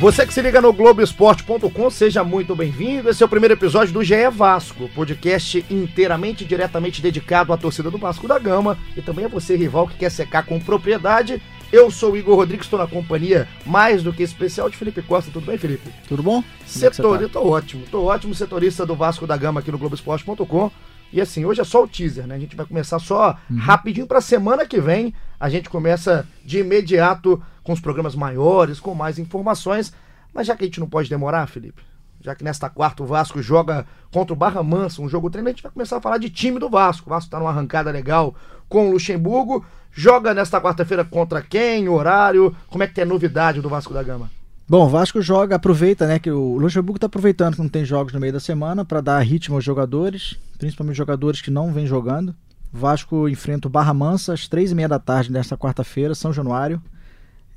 Você que se liga no Globoesporte.com, seja muito bem-vindo. Esse é o primeiro episódio do GE Vasco, podcast inteiramente diretamente dedicado à torcida do Vasco da Gama e também a você, rival, que quer secar com propriedade. Eu sou o Igor Rodrigues, estou na companhia mais do que especial de Felipe Costa. Tudo bem, Felipe? Tudo bom? Setor, é tá? tô ótimo, tô ótimo, setorista do Vasco da Gama aqui no Globoesporte.com. E assim, hoje é só o teaser, né? A gente vai começar só uhum. rapidinho para semana que vem. A gente começa de imediato com os programas maiores, com mais informações. Mas já que a gente não pode demorar, Felipe, já que nesta quarta o Vasco joga contra o Barra Mansa, um jogo treino, a gente vai começar a falar de time do Vasco. O Vasco está numa arrancada legal com o Luxemburgo. Joga nesta quarta-feira contra quem? Horário? Como é que tem a novidade do Vasco da Gama? Bom, o Vasco joga, aproveita, né, que o Luxemburgo está aproveitando que não tem jogos no meio da semana para dar ritmo aos jogadores, principalmente jogadores que não vêm jogando. O Vasco enfrenta o Barra Mansa às três e meia da tarde nesta quarta-feira, São Januário.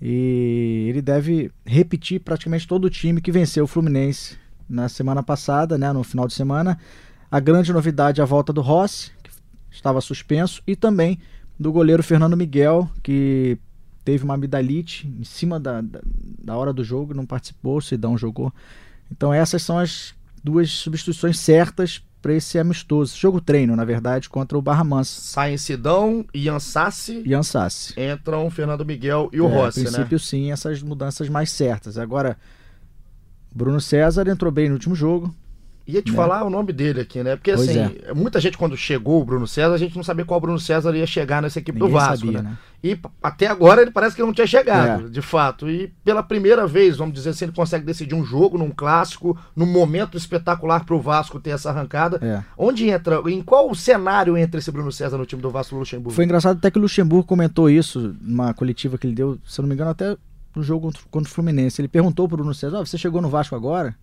E ele deve repetir praticamente todo o time que venceu o Fluminense na semana passada, né, no final de semana. A grande novidade é a volta do Rossi, que estava suspenso, e também do goleiro Fernando Miguel, que teve uma amidalite em cima da, da, da hora do jogo, não participou, o Sidão jogou. Então essas são as duas substituições certas para esse amistoso. Jogo treino, na verdade, contra o Barra Mansa. Saem Sidão, Ian Sassi. Ian Sassi. Entram Fernando Miguel e o é, Rossi, né? A princípio, sim, essas mudanças mais certas. Agora, Bruno César entrou bem no último jogo. Ia te né? falar o nome dele aqui, né? Porque pois assim, é. muita gente quando chegou o Bruno César, a gente não sabia qual Bruno César ia chegar nessa equipe Ninguém do Vasco, sabia, né? né? E até agora ele parece que não tinha chegado, é. de fato. E pela primeira vez, vamos dizer assim, ele consegue decidir um jogo num clássico, num momento espetacular para o Vasco ter essa arrancada. É. Onde entra, em qual cenário entra esse Bruno César no time do Vasco Luxemburgo? Foi engraçado até que o Luxemburgo comentou isso numa coletiva que ele deu, se eu não me engano, até no jogo contra, o Fluminense. Ele perguntou pro Bruno César: oh, você chegou no Vasco agora?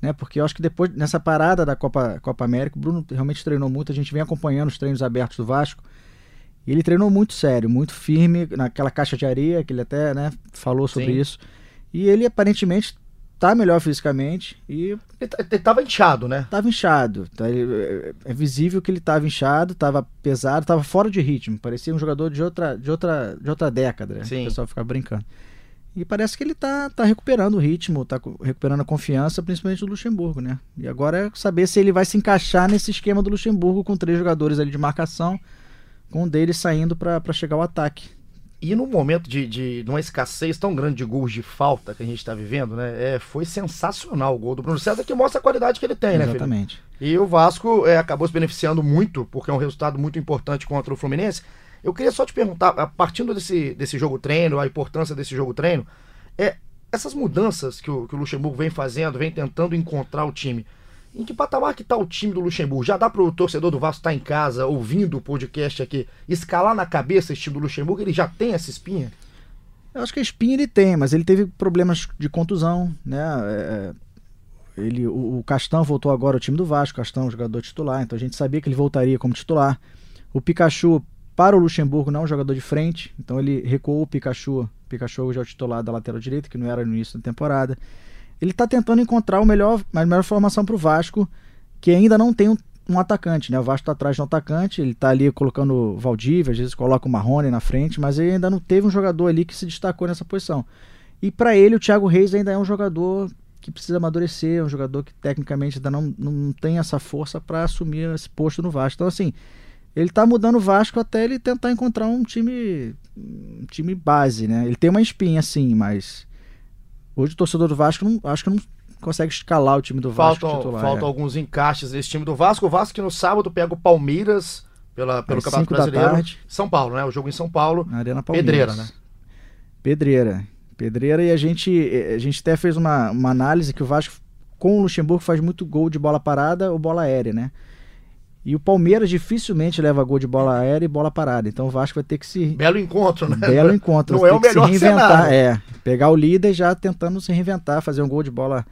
Né? Porque eu acho que depois, nessa parada da Copa, Copa América, o Bruno realmente treinou muito. A gente vem acompanhando os treinos abertos do Vasco. E ele treinou muito sério, muito firme, naquela caixa de areia, que ele até né, falou sobre Sim. isso. E ele aparentemente tá melhor fisicamente e. Ele, tá, ele tava inchado, né? Tava inchado. Tá, é, é visível que ele tava inchado, tava pesado, tava fora de ritmo. Parecia um jogador de outra, de outra, de outra década. Né? Sim. O pessoal ficava brincando. E parece que ele tá, tá recuperando o ritmo, tá recuperando a confiança, principalmente do Luxemburgo, né? E agora é saber se ele vai se encaixar nesse esquema do Luxemburgo com três jogadores ali de marcação, com um deles saindo para chegar ao ataque. E no momento de, de, de, uma escassez tão grande de gols de falta que a gente está vivendo, né? É, foi sensacional o gol do Bruno César, que mostra a qualidade que ele tem, Exatamente. né, Exatamente. E o Vasco é, acabou se beneficiando muito, porque é um resultado muito importante contra o Fluminense. Eu queria só te perguntar, partindo desse, desse jogo treino, a importância desse jogo treino, é essas mudanças que o, que o Luxemburgo vem fazendo, vem tentando encontrar o time. Em que patamar que está o time do Luxemburgo? Já dá para o torcedor do Vasco estar tá em casa, ouvindo o podcast aqui, escalar na cabeça esse time do Luxemburgo? Ele já tem essa espinha? Eu acho que a espinha ele tem, mas ele teve problemas de contusão, né? É, é ele, o, o Castão voltou agora ao time do Vasco, Castão, jogador titular, então a gente sabia que ele voltaria como titular. O Pikachu para o Luxemburgo não é um jogador de frente, então ele recuou o Pikachu. Pikachu já é o titular da lateral direita, que não era no início da temporada. Ele está tentando encontrar o melhor, a melhor formação para o Vasco, que ainda não tem um, um atacante, né? O Vasco está atrás de um atacante, ele está ali colocando o Valdívia, às vezes coloca o Marrone na frente, mas ele ainda não teve um jogador ali que se destacou nessa posição. E para ele, o Thiago Reis ainda é um jogador que precisa amadurecer, é um jogador que tecnicamente ainda não, não tem essa força para assumir esse posto no Vasco. Então, assim, ele tá mudando o Vasco até ele tentar encontrar um time um time base, né? Ele tem uma espinha sim, mas hoje o torcedor do Vasco não, acho que não consegue escalar o time do Vasco faltam, titular. Faltam é. alguns encaixes desse time do Vasco. O Vasco que no sábado pega o Palmeiras pela, pelo Campeonato Brasileiro. São Paulo, né? O jogo em São Paulo. Na Arena Palmeiras. Pedreira, né? Pedreira. Pedreira e a gente, a gente até fez uma, uma análise que o Vasco com o Luxemburgo faz muito gol de bola parada ou bola aérea, né? E o Palmeiras dificilmente leva gol de bola aérea e bola parada. Então o Vasco vai ter que se. Belo encontro, né? Belo encontro. Não é o melhor se reinventar. Cenário. É. Pegar o líder já tentando se reinventar, fazer um gol de bola.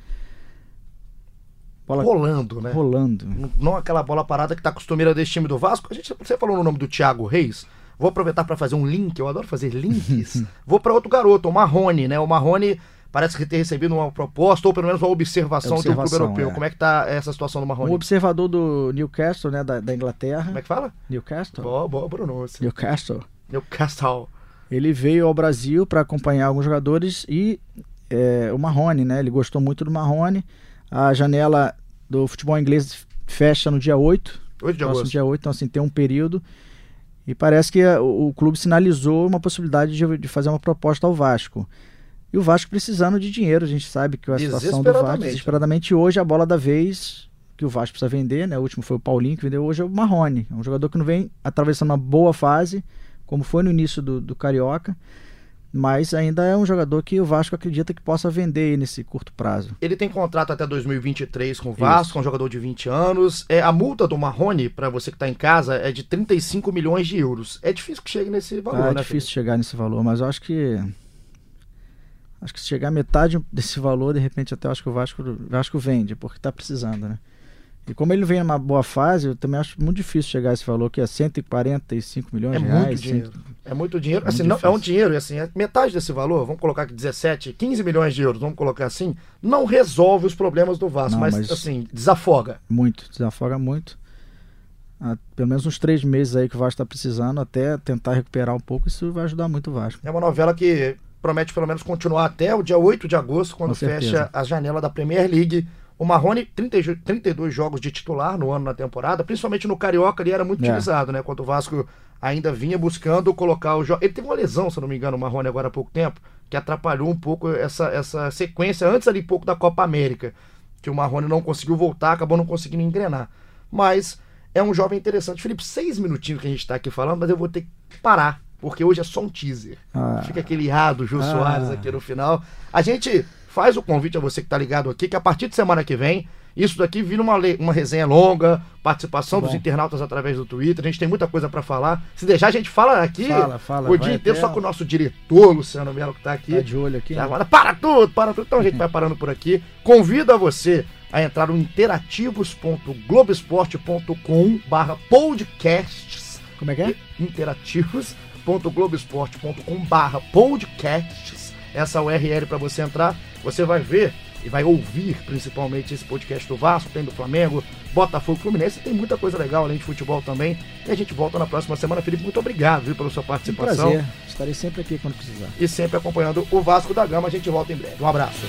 bola... Rolando, né? Rolando. Não, não aquela bola parada que tá costumeira desse time do Vasco. A gente, você falou no nome do Thiago Reis. Vou aproveitar para fazer um link. Eu adoro fazer links. Vou para outro garoto, o Marrone, né? O Marrone parece que ter recebido uma proposta ou pelo menos uma observação, observação do clube europeu. É. Como é que tá essa situação do Marrone? O observador do Newcastle, né, da, da Inglaterra. Como é que fala? Newcastle. Boa, boa pronúncia. Newcastle. Newcastle. Ele veio ao Brasil para acompanhar alguns jogadores e é, o Marrone, né? Ele gostou muito do Marrone. A janela do futebol inglês fecha no dia 8. 8 de agosto. dia 8, então assim, tem um período. E parece que a, o, o, clube sinalizou uma possibilidade de, de, fazer uma proposta ao Vasco. E o Vasco precisando de dinheiro, a gente sabe que a situação do Vasco, desesperadamente, hoje a bola da vez que o Vasco precisa vender, né? O último foi o Paulinho que vendeu, hoje é o Marrone. É um jogador que não vem atravessando uma boa fase, como foi no início do, do Carioca mas ainda é um jogador que o Vasco acredita que possa vender nesse curto prazo. Ele tem contrato até 2023 com o Vasco, Isso. um jogador de 20 anos. É, a multa do Marrone, para você que está em casa, é de 35 milhões de euros. É difícil que chegue nesse valor, ah, é né? É difícil Felipe? chegar nesse valor, mas eu acho que. Acho que se chegar metade desse valor, de repente até eu acho que o Vasco, o Vasco vende, porque está precisando, né? E como ele vem numa boa fase, eu também acho muito difícil chegar a esse valor, que é 145 milhões é de reais. Muito dinheiro. É muito dinheiro. É assim, muito não, é um dinheiro, assim, é metade desse valor, vamos colocar aqui 17, 15 milhões de euros, vamos colocar assim, não resolve os problemas do Vasco, não, mas, mas, assim, desafoga. Muito, desafoga muito. Ah, pelo menos uns três meses aí que o Vasco está precisando, até tentar recuperar um pouco, isso vai ajudar muito o Vasco. É uma novela que promete pelo menos continuar até o dia 8 de agosto, quando fecha a janela da Premier League o Marrone, 30, 32 jogos de titular no ano na temporada, principalmente no Carioca, ele era muito é. utilizado, né? Quando o Vasco ainda vinha buscando colocar o jogo. Ele teve uma lesão, se não me engano, o Marrone agora há pouco tempo, que atrapalhou um pouco essa, essa sequência antes ali pouco da Copa América. Que o Marrone não conseguiu voltar, acabou não conseguindo engrenar. Mas é um jovem interessante. Felipe, seis minutinhos que a gente está aqui falando, mas eu vou ter que parar porque hoje é só um teaser. Ah. Fica aquele irado Jô ah. Soares aqui no final. A gente faz o convite a você que está ligado aqui, que a partir de semana que vem, isso daqui vira uma, uma resenha longa, participação Bom. dos internautas através do Twitter. A gente tem muita coisa para falar. Se deixar, a gente fala aqui fala, fala, o dia inteiro, só com o nosso diretor, Luciano Melo, que está aqui. Tá de olho aqui. Tá, né? Para tudo, para tudo. Então a gente vai parando por aqui. Convido você a entrar no interativos.globesport.com barra podcasts. Como é que é? interativos.globesport.com barra podcasts. Essa URL para você entrar você vai ver e vai ouvir principalmente esse podcast do Vasco, tem do Flamengo, Botafogo, Fluminense, tem muita coisa legal além de futebol também. E a gente volta na próxima semana. Felipe, muito obrigado viu, pela sua participação. Um prazer. Estarei sempre aqui quando precisar. E sempre acompanhando o Vasco da Gama. A gente volta em breve. Um abraço.